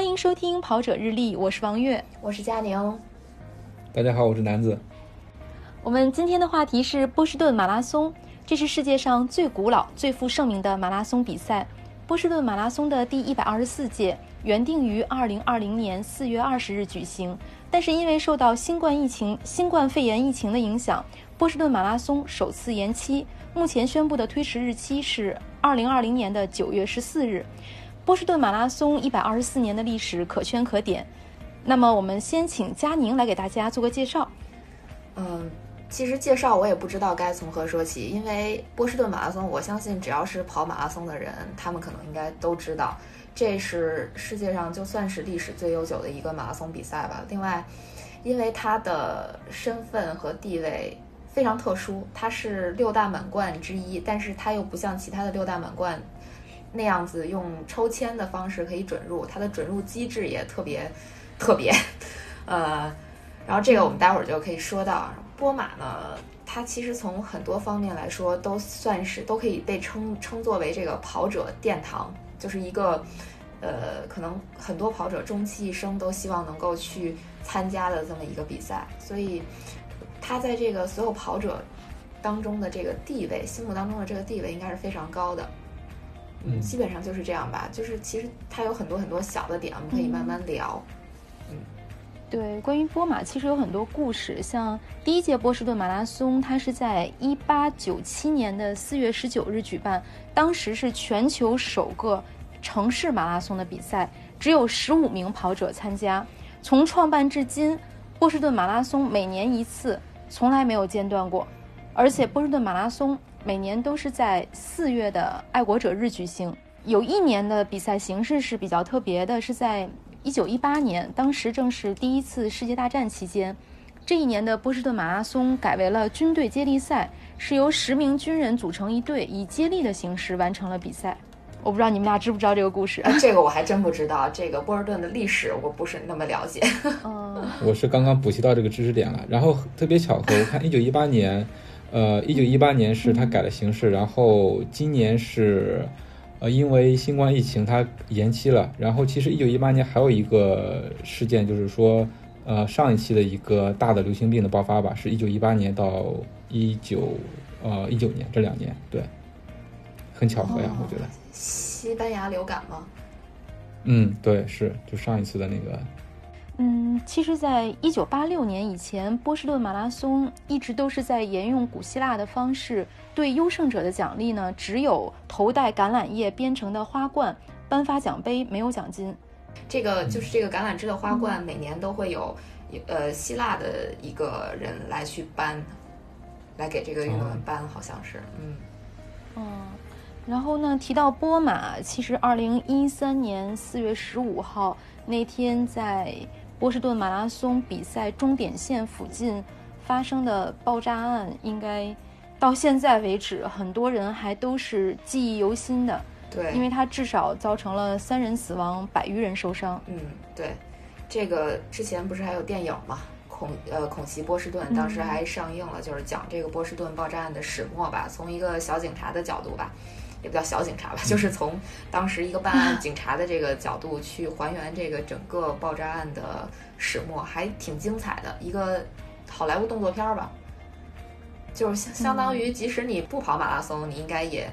欢迎收听《跑者日历》，我是王悦，我是佳宁。大家好，我是南子。我们今天的话题是波士顿马拉松，这是世界上最古老、最负盛名的马拉松比赛。波士顿马拉松的第一百二十四届原定于二零二零年四月二十日举行，但是因为受到新冠疫情、新冠肺炎疫情的影响，波士顿马拉松首次延期。目前宣布的推迟日期是二零二零年的九月十四日。波士顿马拉松一百二十四年的历史可圈可点，那么我们先请佳宁来给大家做个介绍。嗯，其实介绍我也不知道该从何说起，因为波士顿马拉松，我相信只要是跑马拉松的人，他们可能应该都知道，这是世界上就算是历史最悠久的一个马拉松比赛吧。另外，因为它的身份和地位非常特殊，它是六大满贯之一，但是它又不像其他的六大满贯。那样子用抽签的方式可以准入，它的准入机制也特别特别，呃，然后这个我们待会儿就可以说到。波马呢，它其实从很多方面来说都算是都可以被称称作为这个跑者殿堂，就是一个呃，可能很多跑者终其一生都希望能够去参加的这么一个比赛，所以它在这个所有跑者当中的这个地位，心目当中的这个地位应该是非常高的。嗯，基本上就是这样吧。就是其实它有很多很多小的点，我们可以慢慢聊。嗯，对，关于波马其实有很多故事。像第一届波士顿马拉松，它是在一八九七年的四月十九日举办，当时是全球首个城市马拉松的比赛，只有十五名跑者参加。从创办至今，波士顿马拉松每年一次，从来没有间断过。而且波士顿马拉松。每年都是在四月的爱国者日举行。有一年的比赛形式是比较特别的，是在一九一八年，当时正是第一次世界大战期间。这一年的波士顿马拉松改为了军队接力赛，是由十名军人组成一队，以接力的形式完成了比赛。我不知道你们俩知不知道这个故事？这个我还真不知道。这个波士顿的历史我不是那么了解。嗯，我是刚刚补习到这个知识点了。然后特别巧合，我看一九一八年。呃，一九一八年是他改了形式，然后今年是，呃，因为新冠疫情它延期了。然后其实一九一八年还有一个事件，就是说，呃，上一期的一个大的流行病的爆发吧，是一九一八年到一九呃一九年这两年，对，很巧合呀，我觉得。西班牙流感吗？嗯，对，是就上一次的那个。嗯，其实，在一九八六年以前，波士顿马拉松一直都是在沿用古希腊的方式，对优胜者的奖励呢，只有头戴橄榄叶编成的花冠，颁发奖杯，没有奖金。这个就是这个橄榄枝的花冠，每年都会有，呃，希腊的一个人来去颁，来给这个运动员颁，好像是，嗯，嗯，然后呢，提到波马，其实二零一三年四月十五号那天在。波士顿马拉松比赛终点线附近发生的爆炸案，应该到现在为止，很多人还都是记忆犹新的。对，因为它至少造成了三人死亡，百余人受伤。嗯，对，这个之前不是还有电影吗？恐呃恐袭波士顿，当时还上映了，就是讲这个波士顿爆炸案的始末吧，从一个小警察的角度吧。也不叫小警察吧，就是从当时一个办案警察的这个角度去还原这个整个爆炸案的始末，还挺精彩的一个好莱坞动作片儿吧。就是相相当于，即使你不跑马拉松，你应该也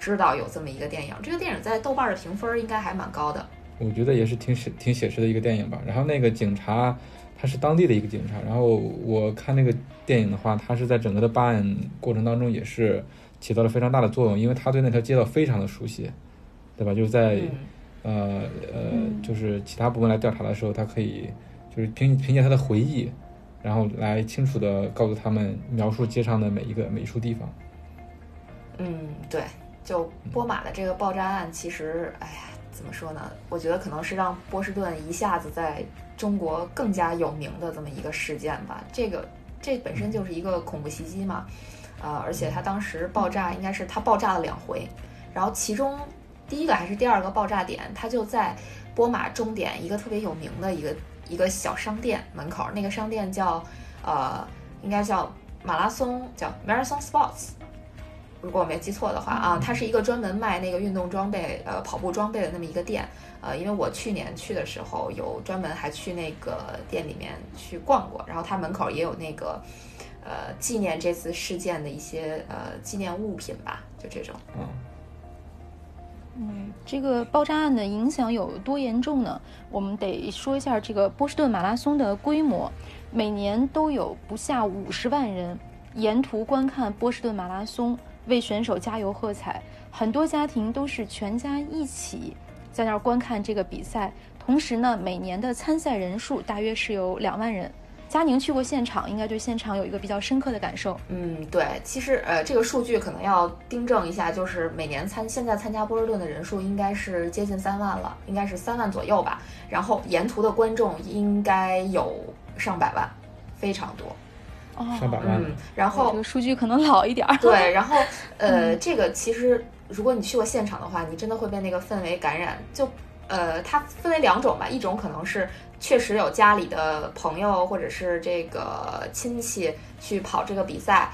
知道有这么一个电影。这个电影在豆瓣的评分应该还蛮高的。我觉得也是挺写挺写实的一个电影吧。然后那个警察他是当地的一个警察，然后我看那个电影的话，他是在整个的办案过程当中也是。起到了非常大的作用，因为他对那条街道非常的熟悉，对吧？就是在，呃呃，就是其他部门来调查的时候，他可以就是凭凭借他的回忆，然后来清楚的告诉他们描述街上的每一个每一处地方。嗯，对，就波马的这个爆炸案，其实，哎呀，怎么说呢？我觉得可能是让波士顿一下子在中国更加有名的这么一个事件吧。这个这本身就是一个恐怖袭击嘛。呃，而且它当时爆炸应该是它爆炸了两回，然后其中第一个还是第二个爆炸点，它就在波马终点一个特别有名的一个一个小商店门口，那个商店叫呃，应该叫马拉松，叫 Marathon Sports，如果我没记错的话啊，它是一个专门卖那个运动装备、呃跑步装备的那么一个店。呃，因为我去年去的时候有专门还去那个店里面去逛过，然后它门口也有那个呃纪念这次事件的一些呃纪念物品吧，就这种。嗯。嗯，这个爆炸案的影响有多严重呢？我们得说一下这个波士顿马拉松的规模，每年都有不下五十万人沿途观看波士顿马拉松，为选手加油喝彩。很多家庭都是全家一起在那儿观看这个比赛。同时呢，每年的参赛人数大约是有两万人。佳宁去过现场，应该对现场有一个比较深刻的感受。嗯，对，其实呃，这个数据可能要订正一下，就是每年参现在参加波士顿的人数应该是接近三万了，应该是三万左右吧。然后沿途的观众应该有上百万，非常多。哦，上百万。嗯，然后这个数据可能老一点儿。对，然后 呃，这个其实如果你去过现场的话，你真的会被那个氛围感染。就呃，它分为两种吧，一种可能是。确实有家里的朋友或者是这个亲戚去跑这个比赛，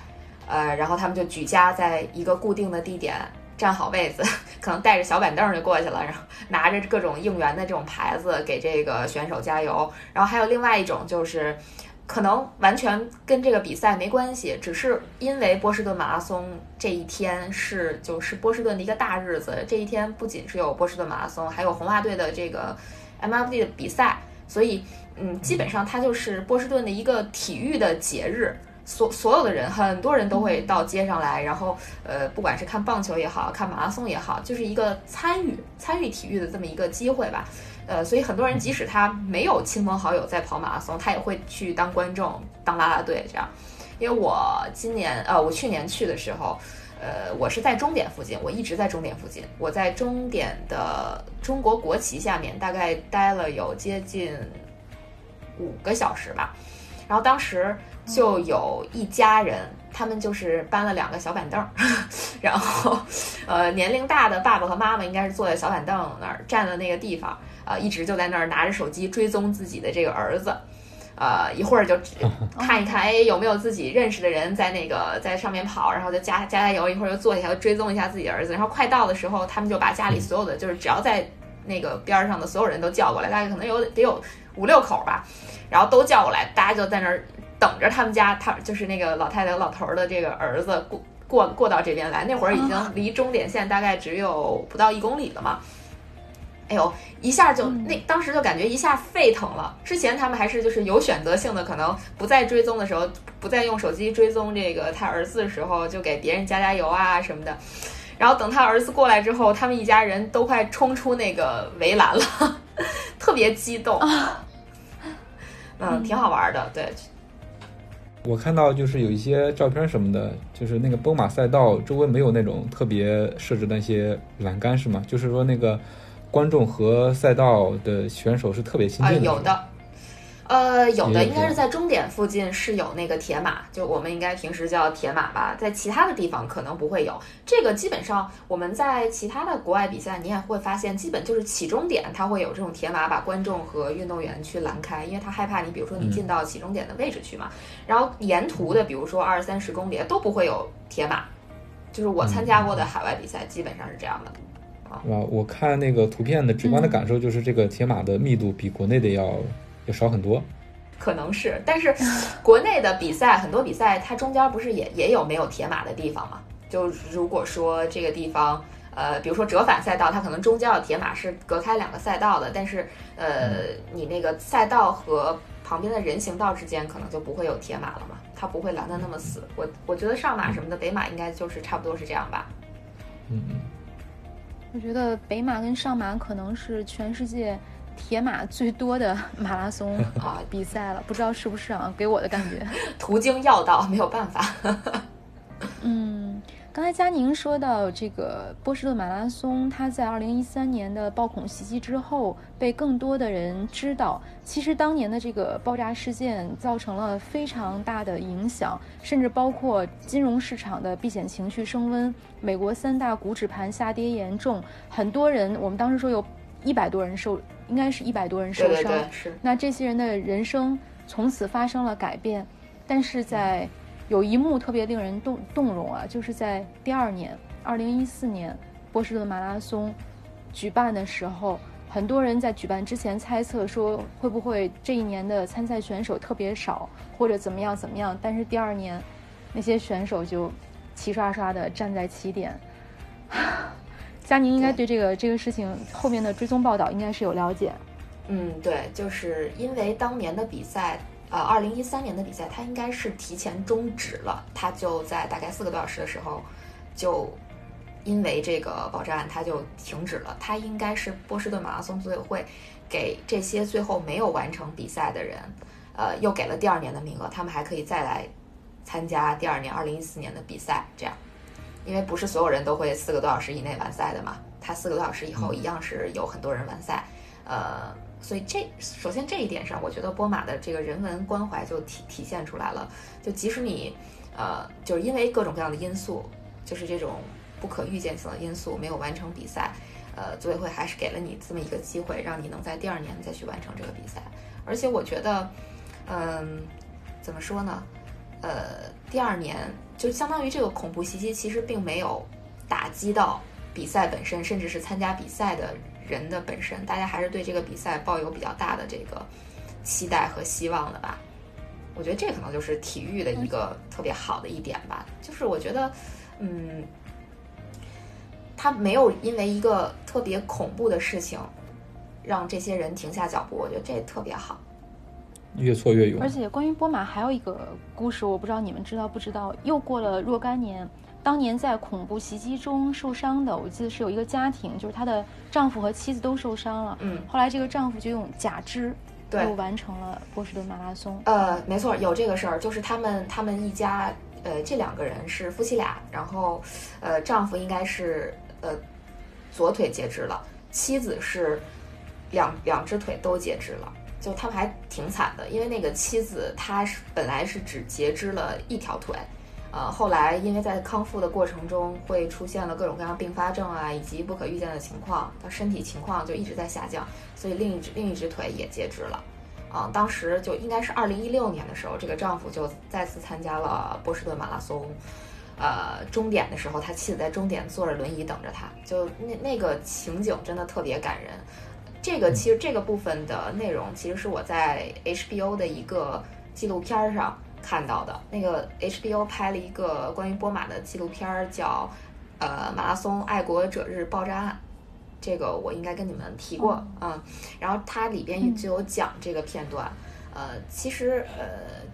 呃，然后他们就举家在一个固定的地点站好位子，可能带着小板凳就过去了，然后拿着各种应援的这种牌子给这个选手加油。然后还有另外一种就是，可能完全跟这个比赛没关系，只是因为波士顿马拉松这一天是就是波士顿的一个大日子，这一天不仅是有波士顿马拉松，还有红袜队的这个 MFD 的比赛。所以，嗯，基本上它就是波士顿的一个体育的节日，所所有的人，很多人都会到街上来，然后，呃，不管是看棒球也好看马拉松也好，就是一个参与参与体育的这么一个机会吧，呃，所以很多人即使他没有亲朋好友在跑马拉松，他也会去当观众、当啦啦队这样。因为我今年，呃，我去年去的时候。呃，我是在终点附近，我一直在终点附近。我在终点的中国国旗下面，大概待了有接近五个小时吧。然后当时就有一家人，他们就是搬了两个小板凳，然后呃，年龄大的爸爸和妈妈应该是坐在小板凳那儿站的那个地方，呃，一直就在那儿拿着手机追踪自己的这个儿子。呃，一会儿就 看一看，哎，有没有自己认识的人在那个在上面跑，然后就加加加油。一会儿又坐下来，追踪一下自己儿子。然后快到的时候，他们就把家里所有的，就是只要在那个边上的所有人都叫过来，大概可能有得有五六口吧，然后都叫过来，大家就在那儿等着他们家他就是那个老太太老头的这个儿子过过过到这边来。那会儿已经离终点线大概只有不到一公里了嘛。哎呦，一下就那当时就感觉一下沸腾了。之前他们还是就是有选择性的，可能不再追踪的时候，不再用手机追踪这个他儿子的时候，就给别人加加油啊什么的。然后等他儿子过来之后，他们一家人都快冲出那个围栏了，特别激动。嗯，挺好玩的。对，我看到就是有一些照片什么的，就是那个奔马赛道周围没有那种特别设置那些栏杆，是吗？就是说那个。观众和赛道的选手是特别亲近的。有的，呃，有的应该是在终点附近是有那个铁马，就我们应该平时叫铁马吧。在其他的地方可能不会有。这个基本上我们在其他的国外比赛，你也会发现，基本就是起终点它会有这种铁马把观众和运动员去拦开，因为他害怕你，比如说你进到起终点的位置去嘛。然后沿途的，比如说二三十公里都不会有铁马，就是我参加过的海外比赛基本上是这样的。啊，我看那个图片的直观的感受就是这个铁马的密度比国内的要要少很多，可能是，但是 国内的比赛很多比赛它中间不是也也有没有铁马的地方吗？就如果说这个地方，呃，比如说折返赛道，它可能中间的铁马是隔开两个赛道的，但是呃，你那个赛道和旁边的人行道之间可能就不会有铁马了嘛，它不会拦得那么死。我我觉得上马什么的，北马应该就是差不多是这样吧。嗯嗯。我觉得北马跟上马可能是全世界铁马最多的马拉松 啊比赛了，不知道是不是啊？给我的感觉，途经要道，没有办法。嗯。刚才佳宁说到这个波士顿马拉松，它在二零一三年的暴恐袭击之后被更多的人知道。其实当年的这个爆炸事件造成了非常大的影响，甚至包括金融市场的避险情绪升温，美国三大股指盘下跌严重，很多人我们当时说有一百多人受，应该是一百多人受伤。是。那这些人的人生从此发生了改变，但是在。有一幕特别令人动动容啊，就是在第二年，二零一四年波士顿马拉松举办的时候，很多人在举办之前猜测说会不会这一年的参赛选手特别少，或者怎么样怎么样。但是第二年，那些选手就齐刷刷的站在起点。佳宁应该对这个这个事情后面的追踪报道应该是有了解。嗯，对，就是因为当年的比赛。呃，二零一三年的比赛，他应该是提前终止了。他就在大概四个多小时的时候，就因为这个爆炸案，它就停止了。他应该是波士顿马拉松组委会给这些最后没有完成比赛的人，呃，又给了第二年的名额，他们还可以再来参加第二年二零一四年的比赛。这样，因为不是所有人都会四个多小时以内完赛的嘛，他四个多小时以后一样是有很多人完赛，呃。所以这首先这一点上，我觉得波马的这个人文关怀就体体现出来了。就即使你，呃，就是因为各种各样的因素，就是这种不可预见性的因素没有完成比赛，呃，组委会还是给了你这么一个机会，让你能在第二年再去完成这个比赛。而且我觉得，嗯，怎么说呢？呃，第二年就相当于这个恐怖袭击其实并没有打击到比赛本身，甚至是参加比赛的。人的本身，大家还是对这个比赛抱有比较大的这个期待和希望的吧。我觉得这可能就是体育的一个特别好的一点吧。就是我觉得，嗯，他没有因为一个特别恐怖的事情让这些人停下脚步，我觉得这特别好。越挫越勇。而且关于波马还有一个故事，我不知道你们知道不知道？又过了若干年。当年在恐怖袭击中受伤的，我记得是有一个家庭，就是她的丈夫和妻子都受伤了。嗯，后来这个丈夫就用假肢，对，又完成了波士顿马拉松。呃，没错，有这个事儿，就是他们他们一家，呃，这两个人是夫妻俩，然后，呃，丈夫应该是呃左腿截肢了，妻子是两两只腿都截肢了，就他们还挺惨的，因为那个妻子她是本来是只截肢了一条腿。呃，后来因为在康复的过程中会出现了各种各样并发症啊，以及不可预见的情况，他身体情况就一直在下降，所以另一只另一只腿也截肢了。啊，当时就应该是二零一六年的时候，这个丈夫就再次参加了波士顿马拉松，呃，终点的时候，他妻子在终点坐着轮椅等着他，就那那个情景真的特别感人。这个其实这个部分的内容，其实是我在 HBO 的一个纪录片上。看到的那个 HBO 拍了一个关于波马的纪录片儿，叫《呃马拉松爱国者日爆炸案》，这个我应该跟你们提过啊。然后它里边就有讲这个片段。呃，其实呃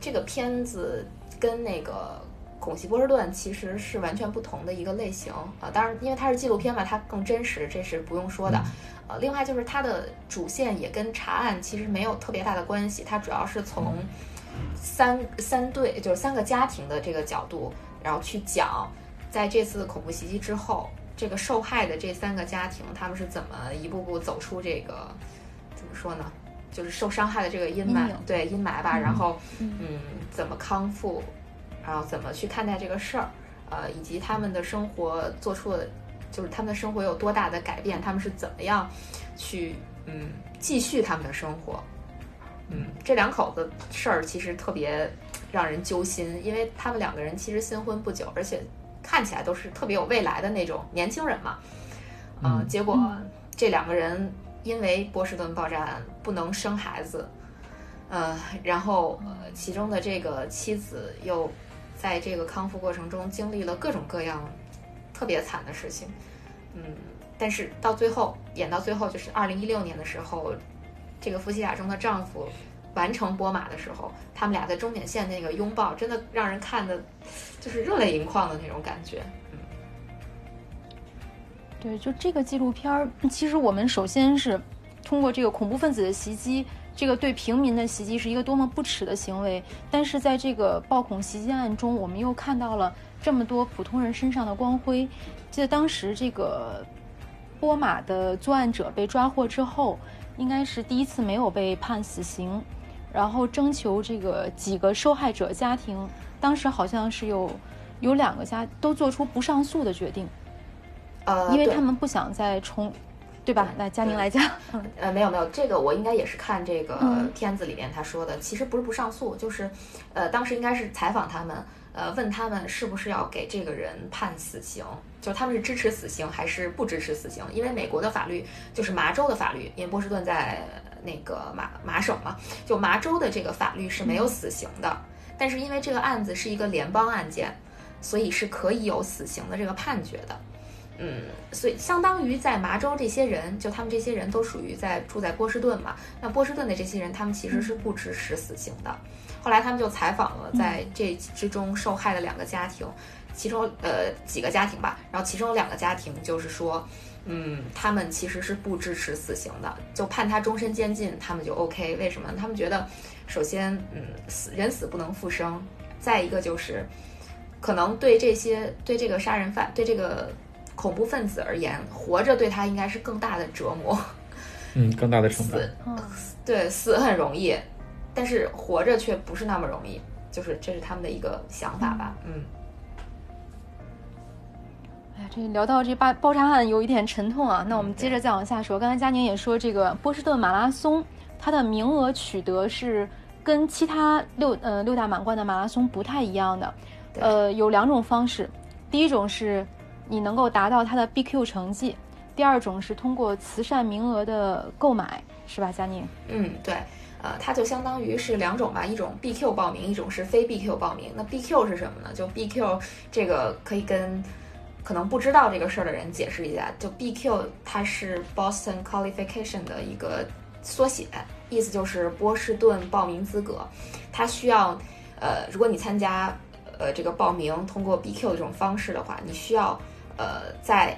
这个片子跟那个恐袭波士顿其实是完全不同的一个类型啊。当然，因为它是纪录片嘛，它更真实，这是不用说的。呃，另外就是它的主线也跟查案其实没有特别大的关系，它主要是从。三三对就是三个家庭的这个角度，然后去讲，在这次恐怖袭击之后，这个受害的这三个家庭，他们是怎么一步步走出这个，怎么说呢？就是受伤害的这个阴霾，对阴霾吧。然后，嗯，怎么康复，然后怎么去看待这个事儿，呃，以及他们的生活做出了，就是他们的生活有多大的改变，他们是怎么样去嗯继续他们的生活。嗯，这两口子事儿其实特别让人揪心，因为他们两个人其实新婚不久，而且看起来都是特别有未来的那种年轻人嘛。嗯，结果这两个人因为波士顿爆炸案不能生孩子，呃，然后呃，其中的这个妻子又在这个康复过程中经历了各种各样特别惨的事情。嗯，但是到最后演到最后，就是二零一六年的时候。这个夫妻俩中的丈夫完成波马的时候，他们俩在终点线那个拥抱，真的让人看的，就是热泪盈眶的那种感觉。对，就这个纪录片儿，其实我们首先是通过这个恐怖分子的袭击，这个对平民的袭击是一个多么不耻的行为。但是在这个暴恐袭击案中，我们又看到了这么多普通人身上的光辉。记得当时这个波马的作案者被抓获之后。应该是第一次没有被判死刑，然后征求这个几个受害者家庭，当时好像是有有两个家都做出不上诉的决定，呃，因为他们不想再重，对吧？那佳宁来讲，呃，没有没有，这个我应该也是看这个片子里面他说的，其实不是不上诉，就是，呃，当时应该是采访他们，呃，问他们是不是要给这个人判死刑，就他们是支持死刑还是不支持死刑？因为美国的法律就是麻州的法律，因为波士顿在那个麻麻省嘛，就麻州的这个法律是没有死刑的。但是因为这个案子是一个联邦案件，所以是可以有死刑的这个判决的。嗯，所以相当于在麻州这些人，就他们这些人都属于在住在波士顿嘛。那波士顿的这些人，他们其实是不支持死刑的。后来他们就采访了在这之中受害的两个家庭，其中呃几个家庭吧，然后其中两个家庭就是说，嗯，他们其实是不支持死刑的，就判他终身监禁，他们就 OK。为什么？他们觉得，首先，嗯，死人死不能复生，再一个就是，可能对这些对这个杀人犯对这个。恐怖分子而言，活着对他应该是更大的折磨，嗯，更大的惩罚。死，对，死很容易，但是活着却不是那么容易，就是这是他们的一个想法吧，嗯。哎呀，这聊到这爆爆炸案有一点沉痛啊，那我们接着再往下说。刚才佳宁也说，这个波士顿马拉松，它的名额取得是跟其他六呃六大满贯的马拉松不太一样的，呃，有两种方式，第一种是。你能够达到它的 BQ 成绩，第二种是通过慈善名额的购买，是吧，佳宁？嗯，对，呃，它就相当于是两种吧，一种 BQ 报名，一种是非 BQ 报名。那 BQ 是什么呢？就 BQ 这个可以跟可能不知道这个事儿的人解释一下，就 BQ 它是 Boston Qualification 的一个缩写，意思就是波士顿报名资格。它需要，呃，如果你参加，呃，这个报名通过 BQ 这种方式的话，你需要。呃，在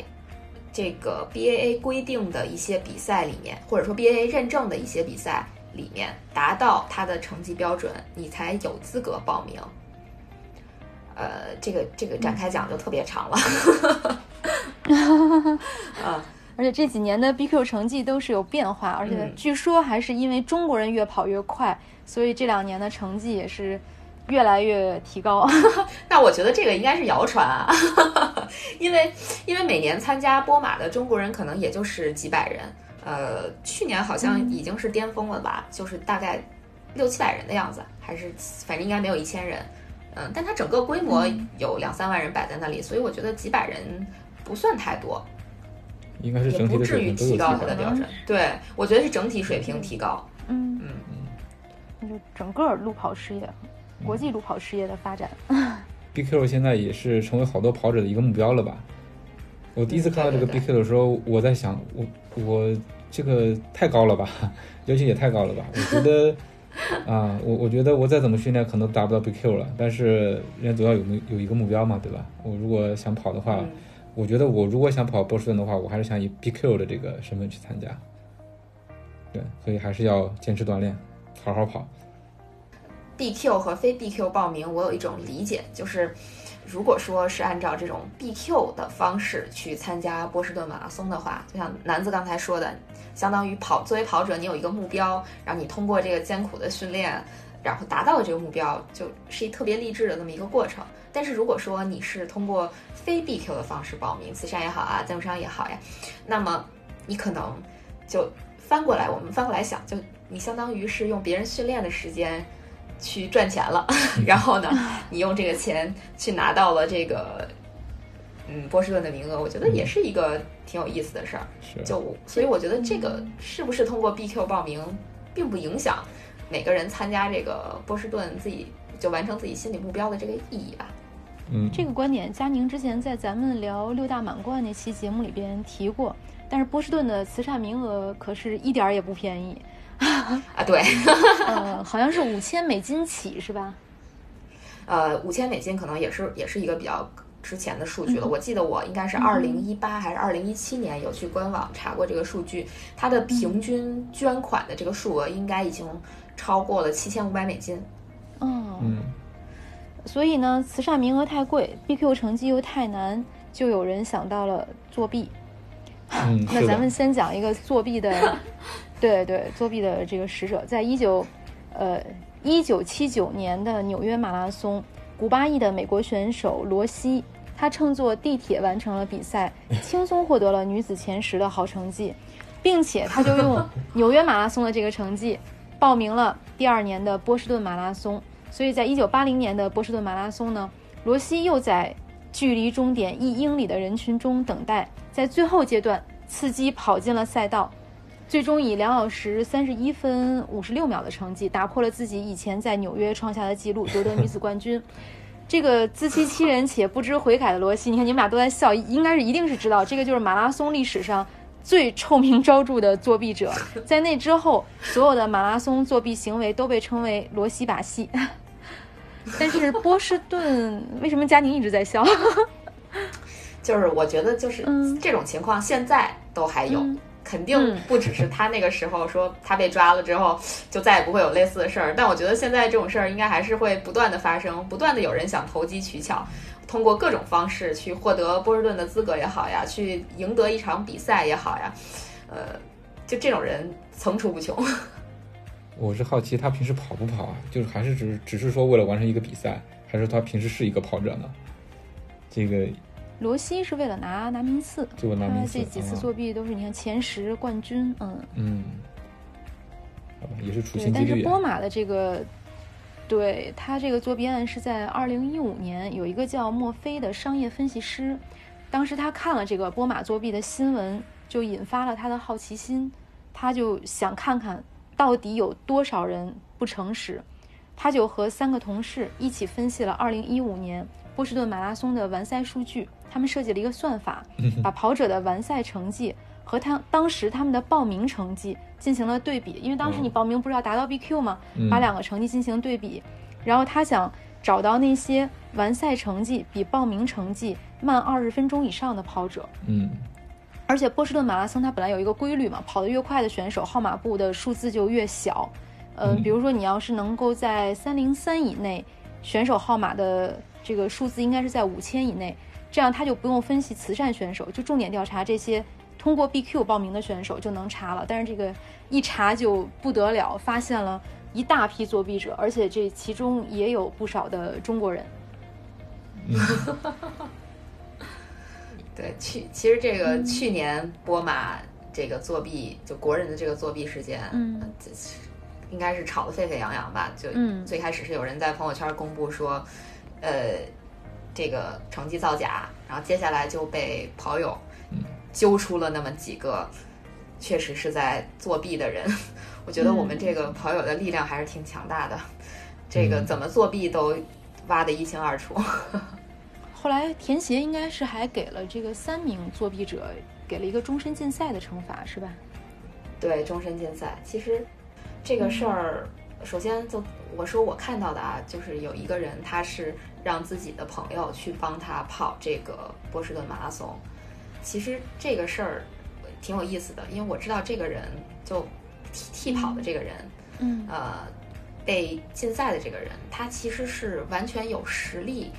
这个 BAA 规定的一些比赛里面，或者说 BAA 认证的一些比赛里面，达到他的成绩标准，你才有资格报名。呃，这个这个展开讲就特别长了。啊，而且这几年的 BQ 成绩都是有变化，而且据说还是因为中国人越跑越快，所以这两年的成绩也是。越来越提高，那我觉得这个应该是谣传啊，因为因为每年参加波马的中国人可能也就是几百人，呃，去年好像已经是巅峰了吧，就是大概六七百人的样子，还是反正应该没有一千人，嗯，但它整个规模有两三万人摆在那里，所以我觉得几百人不算太多，应该是整体不至于提高它的标准，对我觉得是整体水平提高，嗯。嗯嗯，那就整个路跑事业。国际路跑事业的发展，BQ 现在也是成为好多跑者的一个目标了吧？我第一次看到这个 BQ 的时候，我在想，我我这个太高了吧，要求也太高了吧？我觉得 啊，我我觉得我再怎么训练，可能达不到 BQ 了。但是人家总要有有一个目标嘛，对吧？我如果想跑的话，我觉得我如果想跑波士顿的话，我还是想以 BQ 的这个身份去参加。对，所以还是要坚持锻炼，好好跑。BQ 和非 BQ 报名，我有一种理解，就是如果说是按照这种 BQ 的方式去参加波士顿马拉松的话，就像南子刚才说的，相当于跑作为跑者，你有一个目标，然后你通过这个艰苦的训练，然后达到了这个目标，就是一特别励志的这么一个过程。但是如果说你是通过非 BQ 的方式报名，慈善也好啊，赞助商也好呀，那么你可能就翻过来，我们翻过来想，就你相当于是用别人训练的时间。去赚钱了，然后呢，你用这个钱去拿到了这个，嗯，波士顿的名额，我觉得也是一个挺有意思的事儿。就所以我觉得这个是不是通过 BQ 报名，并不影响每个人参加这个波士顿自己就完成自己心理目标的这个意义吧。嗯，这个观点，佳宁之前在咱们聊六大满贯那期节目里边提过，但是波士顿的慈善名额可是一点儿也不便宜。啊，对，呃，好像是五千美金起，是吧？呃，五千美金可能也是也是一个比较之前的数据了。我记得我应该是二零一八还是二零一七年有去官网查过这个数据，它的平均捐款的这个数额应该已经超过了七千五百美金。哦，嗯，所以呢，慈善名额太贵，BQ 成绩又太难，就有人想到了作弊。嗯，那咱们先讲一个作弊的。对对，作弊的这个使者，在一九，呃，一九七九年的纽约马拉松，古巴裔的美国选手罗西，他乘坐地铁完成了比赛，轻松获得了女子前十的好成绩，并且他就用纽约马拉松的这个成绩，报名了第二年的波士顿马拉松。所以在一九八零年的波士顿马拉松呢，罗西又在距离终点一英里的人群中等待，在最后阶段刺激跑进了赛道，最终以两小时三十一分五十六秒的成绩打破了自己以前在纽约创下的纪录，夺得女子冠军。这个自欺欺人且不知悔改的罗西，你看你们俩都在笑，应该是一定是知道，这个就是马拉松历史上最臭名昭著的作弊者。在那之后，所有的马拉松作弊行为都被称为罗西把戏。但是波士顿为什么佳宁一直在笑？就是我觉得就是这种情况现在都还有，肯定不只是他那个时候说他被抓了之后就再也不会有类似的事儿。但我觉得现在这种事儿应该还是会不断的发生，不断的有人想投机取巧，通过各种方式去获得波士顿的资格也好呀，去赢得一场比赛也好呀，呃，就这种人层出不穷。我是好奇他平时跑不跑啊？就是还是只只是说为了完成一个比赛，还是他平时是一个跑者呢？这个罗西是为了拿拿名次，就拿名次。这几次作弊都是你看前十冠军，嗯嗯，好吧，也是处心积虑。但是波马的这个，对他这个作弊案是在二零一五年，有一个叫墨菲的商业分析师，当时他看了这个波马作弊的新闻，就引发了他的好奇心，他就想看看。到底有多少人不诚实？他就和三个同事一起分析了2015年波士顿马拉松的完赛数据。他们设计了一个算法，把跑者的完赛成绩和他当时他们的报名成绩进行了对比。因为当时你报名不是要达到 BQ 吗？把两个成绩进行对比，然后他想找到那些完赛成绩比报名成绩慢二十分钟以上的跑者。嗯。而且波士顿马拉松它本来有一个规律嘛，跑得越快的选手号码布的数字就越小。嗯，比如说你要是能够在三零三以内，选手号码的这个数字应该是在五千以内，这样他就不用分析慈善选手，就重点调查这些通过 BQ 报名的选手就能查了。但是这个一查就不得了，发现了一大批作弊者，而且这其中也有不少的中国人。对，去其实这个去年波马这个作弊，就国人的这个作弊事件，嗯，应该是吵得沸沸扬扬吧？就最开始是有人在朋友圈公布说，呃，这个成绩造假，然后接下来就被跑友揪出了那么几个确实是在作弊的人。我觉得我们这个跑友的力量还是挺强大的，这个怎么作弊都挖得一清二楚。后来田协应该是还给了这个三名作弊者给了一个终身禁赛的惩罚，是吧？对，终身禁赛。其实这个事儿，首先就我说我看到的啊，就是有一个人他是让自己的朋友去帮他跑这个波士顿马拉松。其实这个事儿挺有意思的，因为我知道这个人就替替跑的这个人，嗯，呃，被禁赛的这个人，他其实是完全有实力。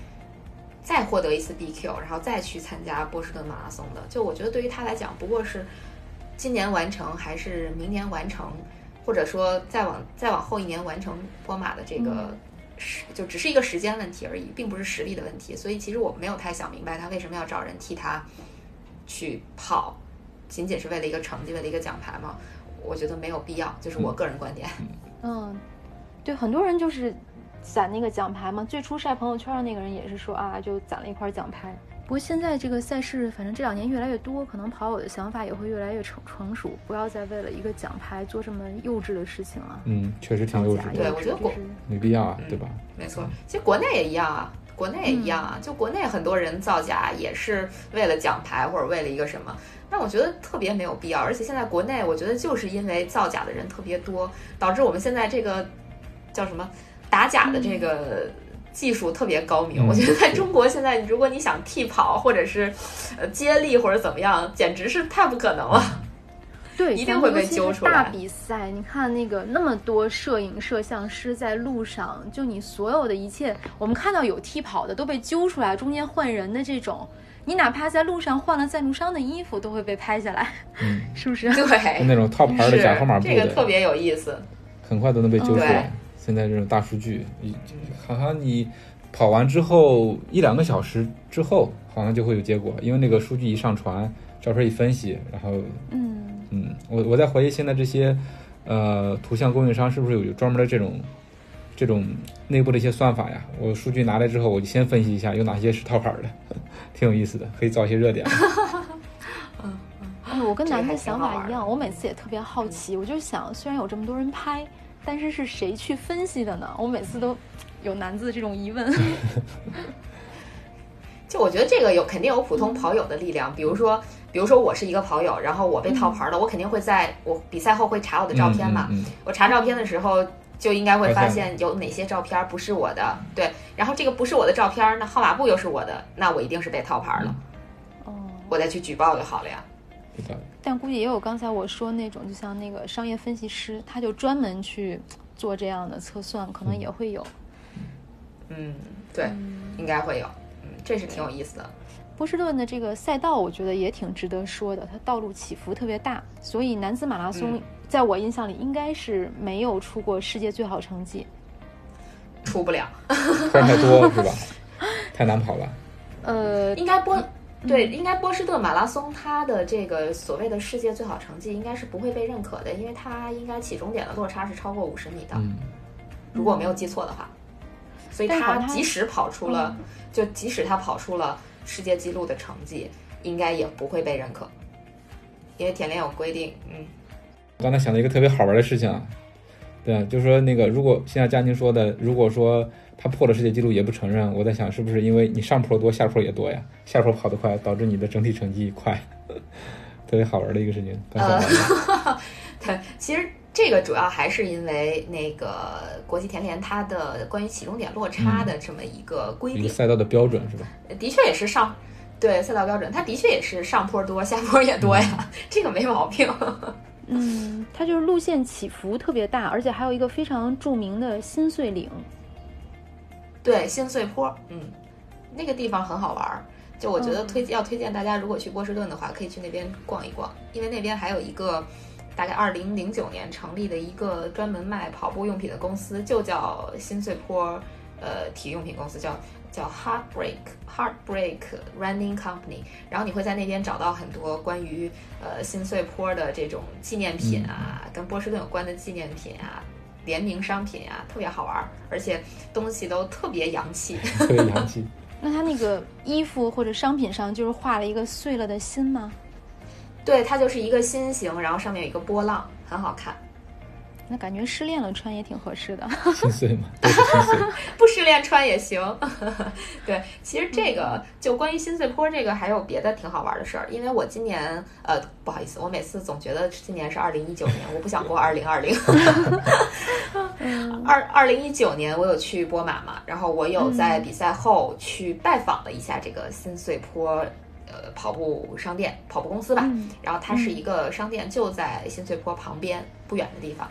再获得一次 BQ，然后再去参加波士顿马拉松的，就我觉得对于他来讲，不过是今年完成还是明年完成，或者说再往再往后一年完成波马的这个时，就只是一个时间问题而已，并不是实力的问题。所以其实我没有太想明白他为什么要找人替他去跑，仅仅是为了一个成绩，为了一个奖牌吗？我觉得没有必要，就是我个人观点。嗯，对，很多人就是。攒那个奖牌嘛，最初晒朋友圈的那个人也是说啊，就攒了一块奖牌。不过现在这个赛事，反正这两年越来越多，可能跑友的想法也会越来越成成熟，不要再为了一个奖牌做这么幼稚的事情了。嗯，确实挺幼稚。对，我觉得国没必要啊，对吧？没错，其实国内也一样啊，国内也一样啊，就国内很多人造假也是为了奖牌或者为了一个什么，但我觉得特别没有必要。而且现在国内，我觉得就是因为造假的人特别多，导致我们现在这个叫什么？打假的这个技术特别高明，我觉得在中国现在，如果你想替跑或者是呃接力或者怎么样，简直是太不可能了。对，一定会被揪出来。大比赛，你看那个那么多摄影摄像师在路上，就你所有的一切，我们看到有替跑的都被揪出来，中间换人的这种，你哪怕在路上换了赞助商的衣服，都会被拍下来，嗯，是不是？对，那种套牌的假号码布这个特别有意思，很快都能被揪出来。现在这种大数据，好像你跑完之后一两个小时之后，好像就会有结果，因为那个数据一上传，照片一分析，然后，嗯。嗯，我我在怀疑现在这些，呃，图像供应商是不是有专门的这种这种内部的一些算法呀，我数据拿来之后，我就先分析一下有哪些是套牌的，挺有意思的，可以造一些热点。哎，我跟楠的这个还挺想法一样，我每次也特别好奇，我就想，虽然有这么多人拍，但是是谁去分析的呢？我每次都有楠子的这种疑问。就我觉得这个有肯定有普通跑友的力量，比如说，比如说我是一个跑友，然后我被套牌了，我肯定会在我比赛后会查我的照片嘛。嗯嗯嗯我查照片的时候就应该会发发现有哪些照片不是我的，对，然后这个不是我的照片，那号码布又是我的，那我一定是被套牌了，哦，我再去举报就好了呀。但估计也有刚才我说那种，就像那个商业分析师，他就专门去做这样的测算，可能也会有。嗯，对，应该会有，嗯，这是挺有意思的。波士顿的这个赛道，我觉得也挺值得说的，它道路起伏特别大，所以男子马拉松嗯在我印象里应该是没有出过世界最好成绩。出不了，坡太多是吧？太难跑了。呃，应该波对，应该波士顿马拉松它的这个所谓的世界最好成绩应该是不会被认可的，因为它应该起终点的落差是超过五十米的，嗯，如果我没有记错的话。所以他即使跑出了，就即使他跑出了世界纪录的成绩，应该也不会被认可，因为田联有规定，嗯，我刚才想到一个特别好玩的事情啊，对啊，就是说那个，如果现在佳宁说的，如果说他破了世界纪录也不承认，我在想是不是因为你上坡多，下坡也多呀？下坡跑得快，导致你的整体成绩快，特别好玩的一个事情。刚想到的 对，其实这个主要还是因为那个国际田联它的关于起终点落差的这么一个规定一个，赛道的标准是吧？的确也是上。对赛道标准，它的确也是上坡多，下坡也多呀，这个没毛病。嗯，它就是路线起伏特别大，而且还有一个非常著名的新穗岭。对，新穗坡，嗯，那个地方很好玩儿。就我觉得推要推荐大家，如果去波士顿的话，可以去那边逛一逛，因为那边还有一个大概二零零九年成立的一个专门卖跑步用品的公司，就叫新穗坡呃体育用品公司，叫叫 Heartbreak Heartbreak Running Company。然后你会在那边找到很多关于呃新穗坡的这种纪念品啊，跟波士顿有关的纪念品啊。联名商品啊，特别好玩儿，而且东西都特别洋气。特别洋气。那它那个衣服或者商品上就是画了一个碎了的心吗？对，它就是一个心形，然后上面有一个波浪，很好看。那感觉失恋了穿也挺合适的。心碎嘛，都是心碎。不失恋穿也行。对，其实这个就关于心碎坡这个还有别的挺好玩的事儿，因为我今年呃不好意思，我每次总觉得今年是二零一九年，我不想过二零二零。二二零一九年我有去波马嘛，然后我有在比赛后去拜访了一下这个心碎坡。呃，跑步商店、跑步公司吧，嗯然后它是一个商店，就在新穗坡旁边不远的地方。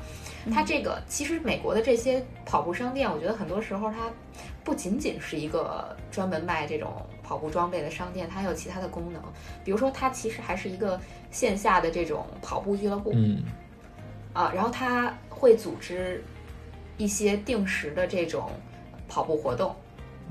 它这个其实美国的这些跑步商店，我觉得很多时候它不仅仅是一个专门卖这种跑步装备的商店，它还有其他的功能。比如说，它其实还是一个线下的这种跑步俱乐部嗯，啊，然后它会组织一些定时的这种跑步活动。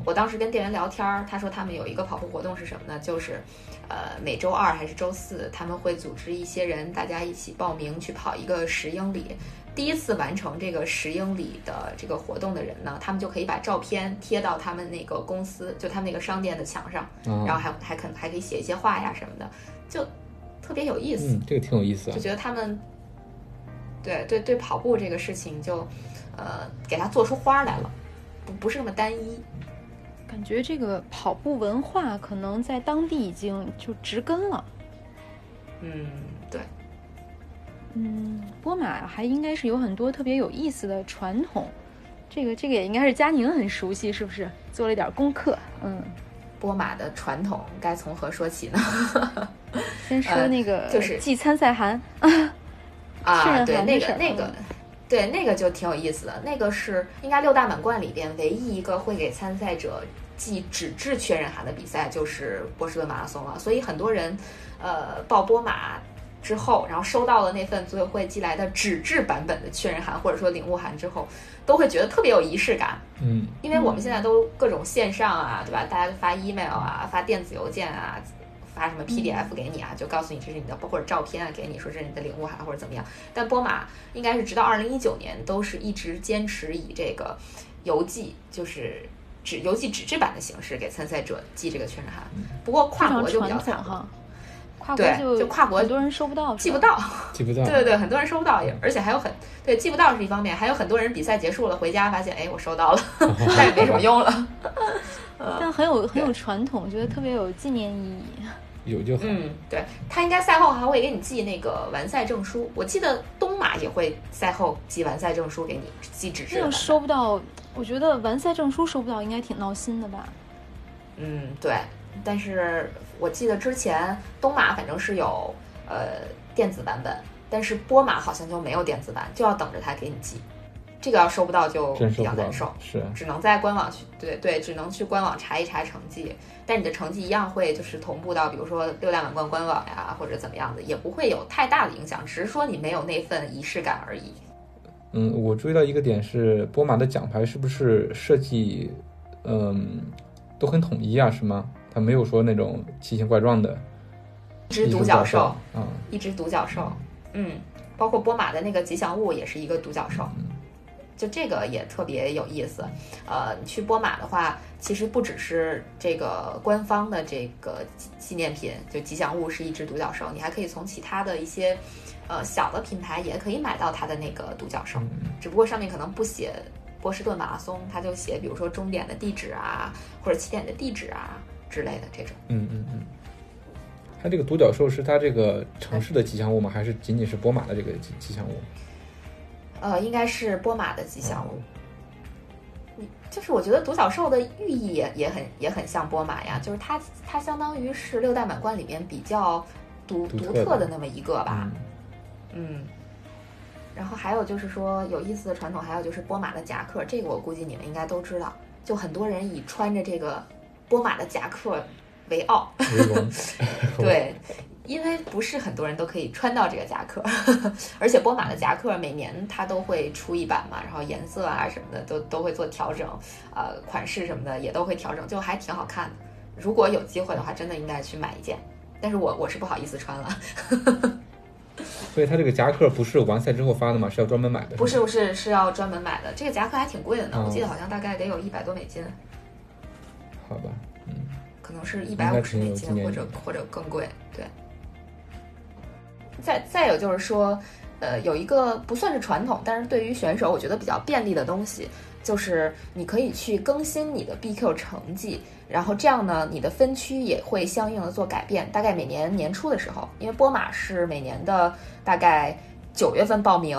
我当时跟店员聊天儿，他说他们有一个跑步活动是什么呢？就是，呃，每周二还是周四，他们会组织一些人，大家一起报名去跑一个十英里。第一次完成这个十英里的这个活动的人呢，他们就可以把照片贴到他们那个公司，就他们那个商店的墙上，然后啊，还还可还可以写一些话呀什么的，就特别有意思。嗯，这个挺有意思啊就。觉得他们对对对跑步这个事情就呃给它做出花来了，不不是那么单一。感觉这个跑步文化可能在当地已经就植根了。嗯，对，嗯，波马还应该是有很多特别有意思的传统，这个这个也应该是佳宁很熟悉，是不是？做了一点功课。嗯，波马的传统该从何说起呢？先说呃那个就是寄参赛函啊啊，人对，那个那个嗯，对那个就挺有意思的。那个是应该六大满贯里边唯一一个会给参赛者寄纸质确认函的比赛，就是波士顿马拉松了。所以很多人，呃，报波马之后，然后收到了那份组委会寄来的纸质版本的确认函或者说领悟函之后，都会觉得特别有仪式感。嗯，因为我们现在都各种线上啊，对吧？大家都发 email 啊，发电子邮件啊，发什么 PDF 给你啊，就告诉你这是你的，或者照片啊给你说这是你的领悟函，或者怎么样。但波马应该是直到二零一九年都是一直坚持以这个邮寄，就是纸邮寄纸质版的形式给参赛者寄这个确认函。不过跨国就比较惨哈。跨国就就跨国很多人收不到，寄不到，寄不到。对对对，很多人收不到，也而且还有很对寄不到是一方面，还有很多人比赛结束了回家发现，哎，我收到了，但也没什么用了。但很有很有传统，觉得特别有纪念意义。有就好。嗯，对他应该赛后还会给你寄那个完赛证书，我记得东马也会赛后寄完赛证书给你，寄纸质的。收不到，我觉得完赛证书收不到应该挺闹心的吧？嗯，对。但是我记得之前东马反正是有呃电子版本，但是波马好像就没有电子版，就要等着他给你寄。这个要收不到就比较难受，是只能在官网去对对，只能去官网查一查成绩。但你的成绩一样会就是同步到比如说六大满贯官网呀，或者怎么样的，也不会有太大的影响，只是说你没有那份仪式感而已。嗯，我注意到一个点是波马的奖牌是不是设计嗯都很统一啊？是吗？它没有说那种奇形怪状的，一只独角兽，嗯，一只独角兽，嗯，包括波马的那个吉祥物也是一个独角兽，就这个也特别有意思。呃，你去波马的话，其实不只是这个官方的这个纪念品，就吉祥物是一只独角兽，你还可以从其他的一些呃小的品牌也可以买到它的那个独角兽，只不过上面可能不写波士顿马拉松，它就写比如说终点的地址啊，或者起点的地址啊。之类的这种，嗯嗯嗯，它这个独角兽是它这个城市的吉祥物吗？还是仅仅是波马的这个吉吉祥物？呃，应该是波马的吉祥物。你就是我觉得独角兽的寓意也也很也很像波马呀，就是它它相当于是六大满贯里面比较独独特的那么一个吧。嗯。然后还有就是说有意思的传统，还有就是波马的夹克，这个我估计你们应该都知道，就很多人以穿着这个。波马的夹克为傲，对，因为不是很多人都可以穿到这个夹克，而且波马的夹克每年它都会出一版嘛，然后颜色啊什么的都都会做调整，呃，款式什么的也都会调整，就还挺好看的。如果有机会的话，真的应该去买一件，但是我我是不好意思穿了。所以它这个夹克不是完赛之后发的吗？是要专门买的？不是不是是要专门买的，这个夹克还挺贵的呢，我记得好像大概得有一百多美金。好吧，嗯，可能是一百五十美金，或者或者更贵。对，再再有就是说，呃，有一个不算是传统，但是对于选手我觉得比较便利的东西，就是你可以去更新你的 BQ 成绩，然后这样呢，你的分区也会相应的做改变。大概每年年初的时候，因为波马是每年的大概九月份报名。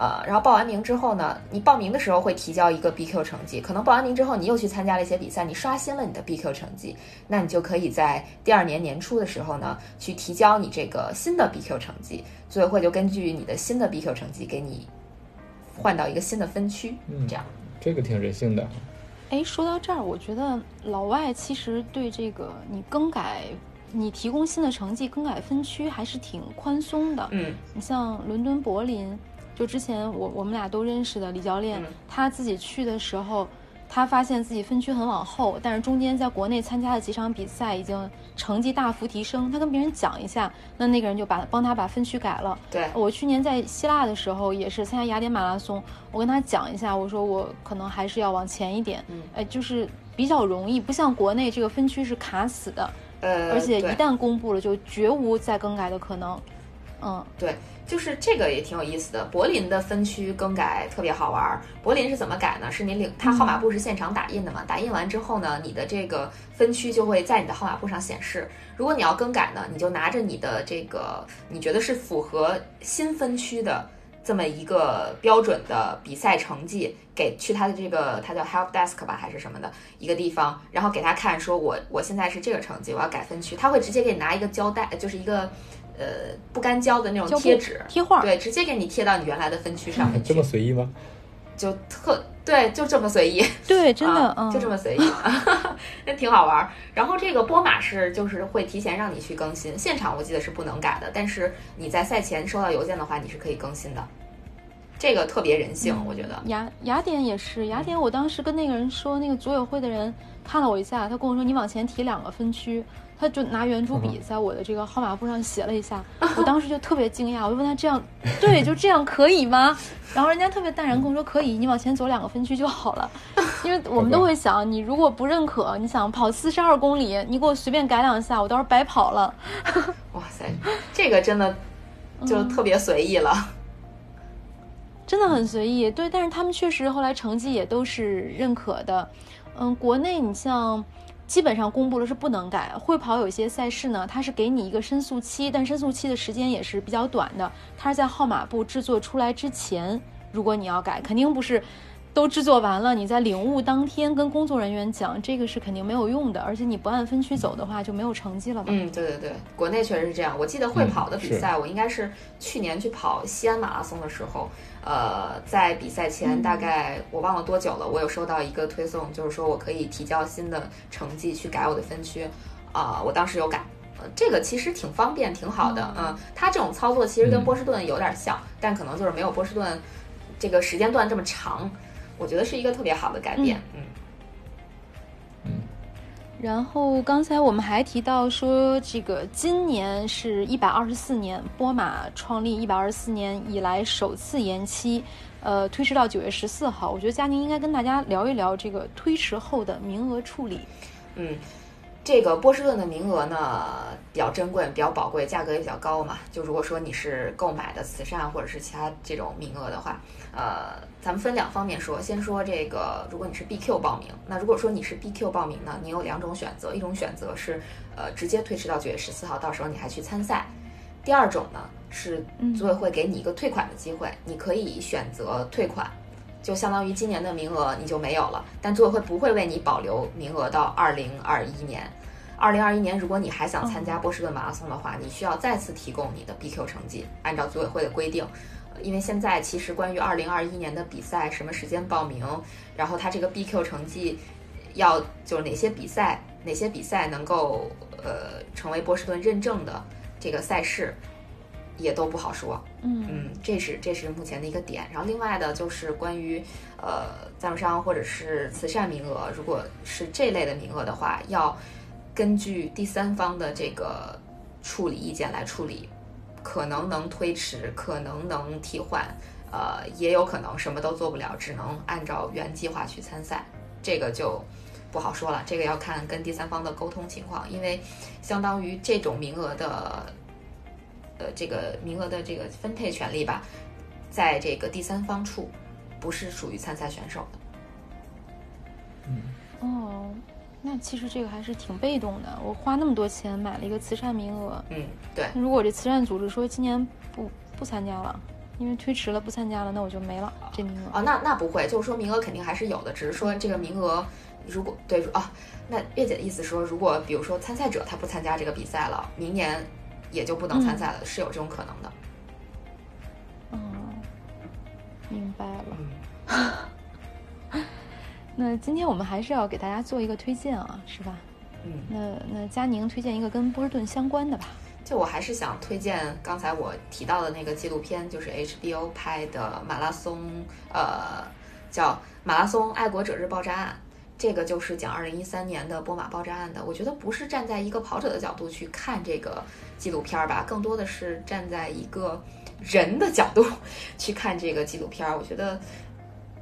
呃，然后报完名之后呢，你报名的时候会提交一个 BQ 成绩，可能报完名之后你又去参加了一些比赛，你刷新了你的 BQ 成绩，那你就可以在第二年年初的时候呢，去提交你这个新的 BQ 成绩，组委会就根据你的新的 BQ 成绩给你换到一个新的分区，嗯，这样，这个挺人性的。哎，说到这儿，我觉得老外其实对这个你更改、你提供新的成绩、更改分区还是挺宽松的。嗯，你像伦敦、柏林。就之前我我们俩都认识的李教练，他自己去的时候，他发现自己分区很往后，但是中间在国内参加的几场比赛已经成绩大幅提升。他跟别人讲一下，那那个人就把帮他把分区改了。对我去年在希腊的时候也是参加雅典马拉松，我跟他讲一下，我说我可能还是要往前一点，哎，就是比较容易，不像国内这个分区是卡死的，呃，而且一旦公布了就绝无再更改的可能。嗯，对。就是这个也挺有意思的，柏林的分区更改特别好玩。柏林是怎么改呢？是你领它号码布是现场打印的嘛？打印完之后呢，你的这个分区就会在你的号码布上显示。如果你要更改呢，你就拿着你的这个你觉得是符合新分区的这么一个标准的比赛成绩，给去他的这个他叫 help desk 吧还是什么的一个地方，然后给他看，说我我现在是这个成绩，我要改分区，他会直接给你拿一个胶带，就是一个。呃，不干胶的那种贴纸贴画，对，直接给你贴到你原来的分区上面。这么随意吗？就特对，就这么随意。对，真的，就这么随意，那挺好玩。然后这个波马是就是会提前让你去更新，现场我记得是不能改的，但是你在赛前收到邮件的话，你是可以更新的。这个特别人性，我觉得。雅雅典也是，雅典我当时跟那个人说，那个组委会的人看了我一下，他跟我说你往前提两个分区，他就拿圆珠笔在我的这个号码布上写了一下，我当时就特别惊讶，我就问他这样对，就这样可以吗？然后人家特别淡然跟我说可以，你往前走两个分区就好了，因为我们都会想，你如果不认可，你想跑四十二公里，你给我随便改两下，我到时候白跑了。哇塞，这个真的就特别随意了。真的很随意，对，但是他们确实后来成绩也都是认可的。嗯，国内你像基本上公布了是不能改，会跑有些赛事呢，它是给你一个申诉期，但申诉期的时间也是比较短的，它是在号码布制作出来之前，如果你要改，肯定不是。都制作完了，你在领悟当天跟工作人员讲，这个是肯定没有用的，而且你不按分区走的话就没有成绩了嘛。嗯，对对对，国内确实是这样。我记得会跑的比赛，我应该是去年去跑西安马拉松的时候，呃，在比赛前大概我忘了多久了，我有收到一个推送，就是说我可以提交新的成绩去改我的分区，啊，我当时有改，这个其实挺方便，挺好的。嗯，它这种操作其实跟波士顿有点像，但可能就是没有波士顿这个时间段这么长。我觉得是一个特别好的改变，嗯嗯。然后刚才我们还提到说，这个今年是一百二十四年，波马创立一百二十四年以来首次延期，呃，推迟到九月十四号。我觉得佳宁应该跟大家聊一聊这个推迟后的名额处理。嗯，这个波士顿的名额呢比较珍贵，比较宝贵，价格也比较高嘛。就如果说你是购买的慈善或者是其他这种名额的话。呃，咱们分两方面说，先说这个，如果你是 BQ 报名，那如果说你是 BQ 报名呢，你有两种选择，一种选择是呃直接推迟到九月十四号，到时候你还去参赛；第二种呢是组委会给你一个退款的机会，你可以选择退款，就相当于今年的名额你就没有了，但组委会不会为你保留名额到二零二一年。二零二一年，如果你还想参加波士顿马拉松的话，你需要再次提供你的 BQ 成绩，按照组委会的规定。因为现在其实关于二零二一年的比赛什么时间报名，然后他这个 BQ 成绩要就是哪些比赛哪些比赛能够呃成为波士顿认证的这个赛事也都不好说。嗯嗯，这是这是目前的一个点。然后另外的就是关于呃赞助商或者是慈善名额，如果是这类的名额的话，要根据第三方的这个处理意见来处理。可能能推迟，可能能替换，呃，也有可能什么都做不了，只能按照原计划去参赛，这个就不好说了。这个要看跟第三方的沟通情况，因为相当于这种名额的，呃，这个名额的这个分配权利吧，在这个第三方处，不是属于参赛选手的。嗯，哦。那其实这个还是挺被动的，我花那么多钱买了一个慈善名额，嗯，对。如果这慈善组织说今年不不参加了，因为推迟了不参加了，那我就没了这名额。哦，那那不会，就是说名额肯定还是有的，只是说这个名额如果对啊，那月姐的意思说，如果比如说参赛者他不参加这个比赛了，明年也就不能参赛了，是有这种可能的。嗯，明白了。那今天我们还是要给大家做一个推荐啊，是吧？嗯，那那佳宁推荐一个跟波士顿相关的吧。就我还是想推荐刚才我提到的那个纪录片，就是 HBO 拍的马拉松，呃，叫《马拉松爱国者日爆炸案》。这个就是讲2013年的波马爆炸案的。我觉得不是站在一个跑者的角度去看这个纪录片儿吧，更多的是站在一个人的角度 去看这个纪录片儿。我觉得。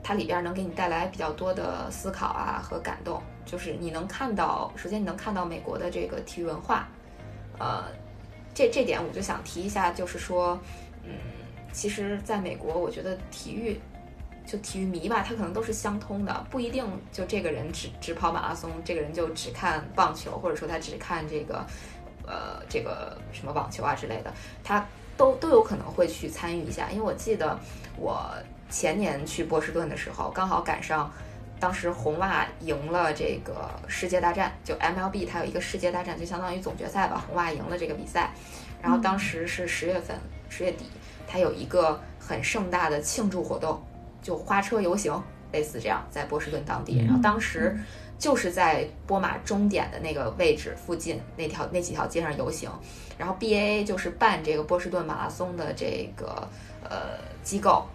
它里边能给你带来比较多的思考啊和感动，就是你能看到，首先你能看到美国的这个体育文化，呃，这这点我就想提一下，就是说，嗯，其实在美国，我觉得体育就体育迷吧，他可能都是相通的，不一定就这个人只只跑马拉松，这个人就只看棒球，或者说他只看这个呃这个什么网球啊之类的，他都都有可能会去参与一下，因为我记得我。前年去波士顿的时候，刚好赶上当时红袜赢了这个世界大战，就 MLB 它有一个世界大战，就相当于总决赛吧。红袜赢了这个比赛，然后当时是十月份，十月底，它有一个很盛大的庆祝活动，就花车游行，类似这样，在波士顿当地。然后当时就是在波马终点的那个位置附近那条那几条街上游行，然后 BAA 就是办这个波士顿马拉松的这个呃机构。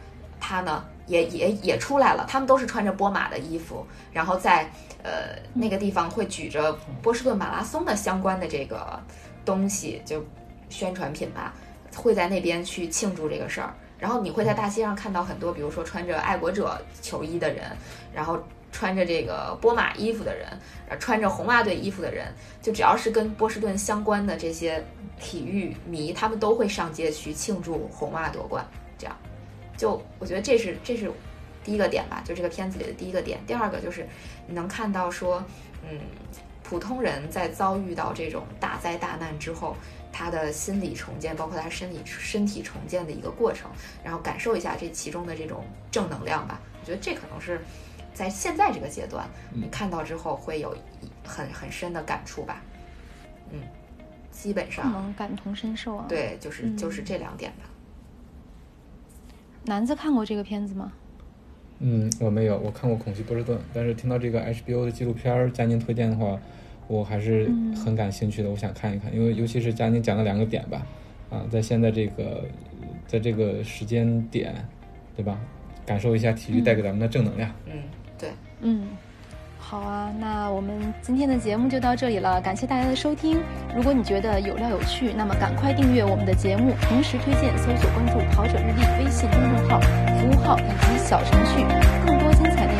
他呢也也也出来了，他们都是穿着波马的衣服，然后在呃那个地方会举着波士顿马拉松的相关的这个东西，就宣传品吧，会在那边去庆祝这个事儿。然后你会在大街上看到很多，比如说穿着爱国者球衣的人，然后穿着这个波马衣服的人，穿着红袜队衣服的人，就只要是跟波士顿相关的这些体育迷，他们都会上街去庆祝红袜夺冠。这样，就我觉得这是这是第一个点吧，就这个片子里的第一个点。第二个就是你能看到说，嗯，普通人在遭遇到这种大灾大难之后。他的心理重建，包括他身体身体重建的一个过程，然后感受一下这其中的这种正能量吧。我觉得这可能是在现在这个阶段，你看到之后会有很很深的感触吧。嗯，基本上能感同身受啊。对，就是就是这两点吧。南子看过这个片子吗？嗯，我没有，我看过《恐惧波士顿》，但是听到这个 HBO 的纪录片儿佳宁推荐的话。我还是很感兴趣的，我想看一看，因为尤其是佳宁讲的两个点吧，啊，在现在这个，在这个时间点，对吧？感受一下体育带给咱们的正能量。嗯，对，嗯，好啊，那我们今天的节目就到这里了，感谢大家的收听。如果你觉得有料有趣，那么赶快订阅我们的节目，同时推荐、搜索、关注“跑者日历”微信公众号、服务号以及小程序，更多精彩。